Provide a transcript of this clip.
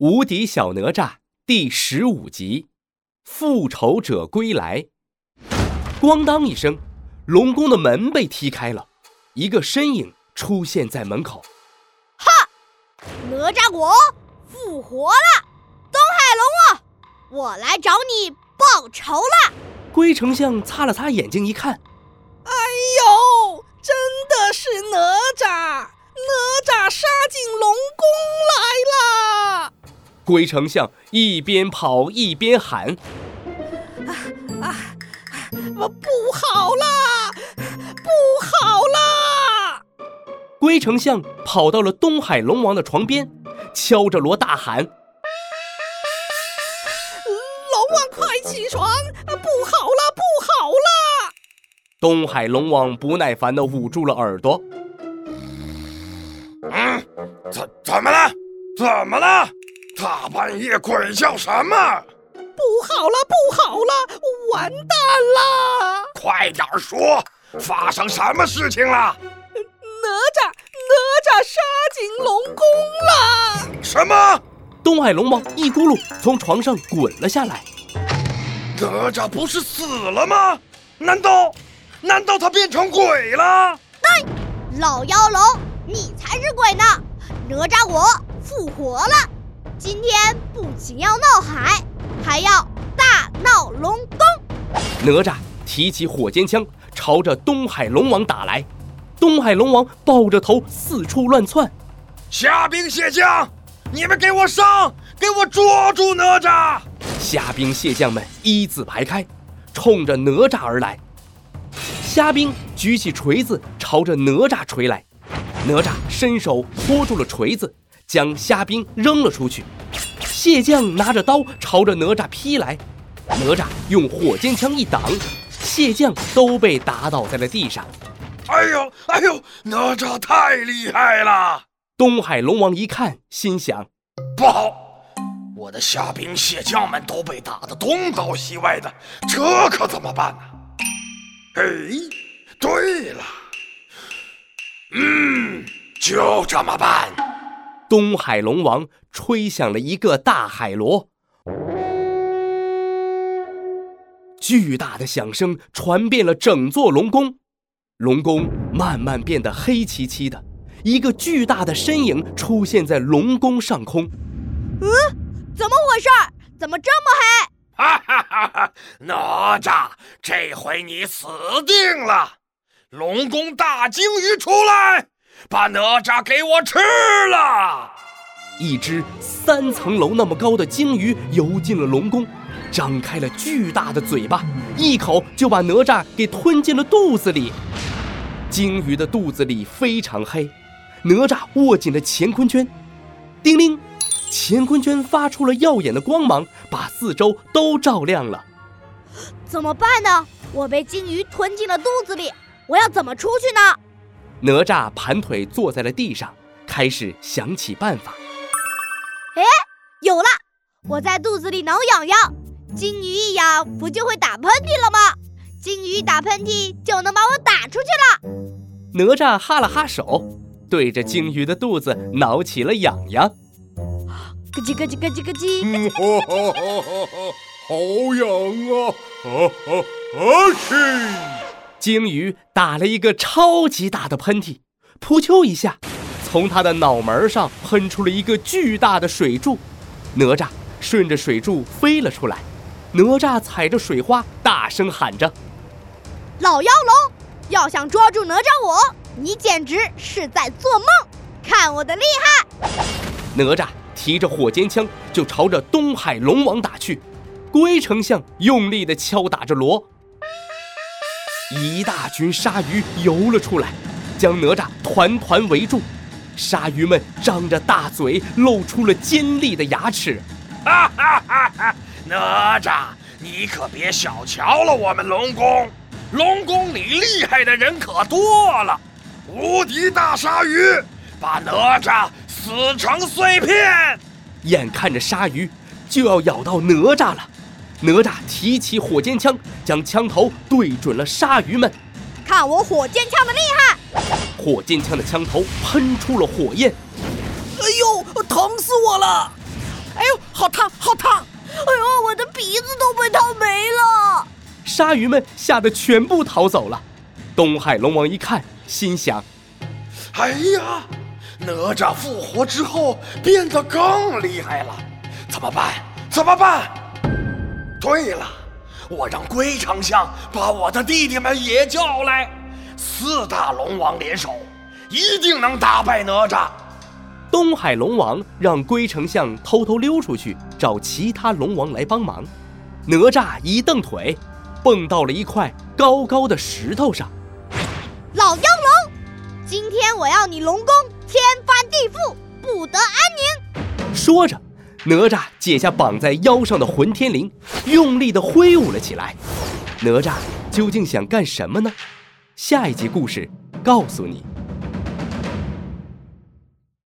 无敌小哪吒第十五集：复仇者归来。咣当一声，龙宫的门被踢开了，一个身影出现在门口。哈！哪吒国复活了！东海龙王，我来找你报仇了！龟丞相擦了擦眼睛，一看，哎呦，真的是哪吒！哪吒杀进龙宫来了！龟丞相一边跑一边喊：“啊啊，我不好啦，不好啦！”龟丞相跑到了东海龙王的床边，敲着锣大喊：“龙王快起床！不好了，不好了！”东海龙王不耐烦地捂住了耳朵。嗯，怎怎么了？怎么了？大半夜鬼叫什么？不好了，不好了，完蛋了！快点说，发生什么事情了？哪吒，哪吒杀进龙宫了！什么？东海龙王一咕噜从床上滚了下来。哪吒不是死了吗？难道，难道他变成鬼了？对，老妖龙，你才是鬼呢！哪吒我复活了。不仅要闹海，还要大闹龙宫。哪吒提起火尖枪，朝着东海龙王打来。东海龙王抱着头四处乱窜。虾兵蟹将，你们给我上，给我捉住哪吒！虾兵蟹将们一字排开，冲着哪吒而来。虾兵举起锤子朝着哪吒锤来，哪吒伸手托住了锤子。将虾兵扔了出去，蟹将拿着刀朝着哪吒劈来，哪吒用火尖枪一挡，蟹将都被打倒在了地上。哎呦哎呦，哪吒太厉害了！东海龙王一看，心想：不好，我的虾兵蟹将们都被打得东倒西歪的，这可怎么办呢？哎，对了，嗯，就这么办。东海龙王吹响了一个大海螺，巨大的响声传遍了整座龙宫，龙宫慢慢变得黑漆漆的，一个巨大的身影出现在龙宫上空。嗯，怎么回事？怎么这么黑？哈哈哈哈！哪吒，这回你死定了！龙宫大鲸鱼出来！把哪吒给我吃了！一只三层楼那么高的鲸鱼游进了龙宫，张开了巨大的嘴巴，一口就把哪吒给吞进了肚子里。鲸鱼的肚子里非常黑，哪吒握紧了乾坤圈，叮铃，乾坤圈发出了耀眼的光芒，把四周都照亮了。怎么办呢？我被鲸鱼吞进了肚子里，我要怎么出去呢？哪吒盘腿坐在了地上，开始想起办法。哎，有了！我在肚子里挠痒痒，鲸鱼一咬不就会打喷嚏了吗？鲸鱼打喷嚏就能把我打出去了。哪吒哈了哈手，对着鲸鱼的肚子挠起了痒痒。咯叽咯叽咯叽咯叽，嗯，哈哈哈哈哈，好痒啊！啊啊啊！去！鲸鱼打了一个超级大的喷嚏，扑啾一下，从它的脑门上喷出了一个巨大的水柱，哪吒顺着水柱飞了出来。哪吒踩着水花，大声喊着：“老妖龙，要想抓住哪吒我，你简直是在做梦！看我的厉害！”哪吒提着火尖枪就朝着东海龙王打去，龟丞相用力地敲打着锣。一大群鲨鱼游了出来，将哪吒团团围住。鲨鱼们张着大嘴，露出了尖利的牙齿。哈哈哈哈！哪吒，你可别小瞧了我们龙宫，龙宫里厉害的人可多了。无敌大鲨鱼，把哪吒撕成碎片！眼看着鲨鱼就要咬到哪吒了。哪吒提起火尖枪，将枪头对准了鲨鱼们。看我火尖枪的厉害！火尖枪的枪头喷出了火焰。哎呦，疼死我了！哎呦，好烫，好烫！哎呦，我的鼻子都被烫没了！鲨鱼们吓得全部逃走了。东海龙王一看，心想：哎呀，哪吒复活之后变得更厉害了，怎么办？怎么办？对了，我让龟丞相把我的弟弟们也叫来，四大龙王联手，一定能打败哪吒。东海龙王让龟丞相偷偷溜出去找其他龙王来帮忙。哪吒一蹬腿，蹦到了一块高高的石头上。老妖龙，今天我要你龙宫天翻地覆，不得安宁！说着，哪吒解下绑在腰上的混天绫，用力的挥舞了起来。哪吒究竟想干什么呢？下一集故事告诉你。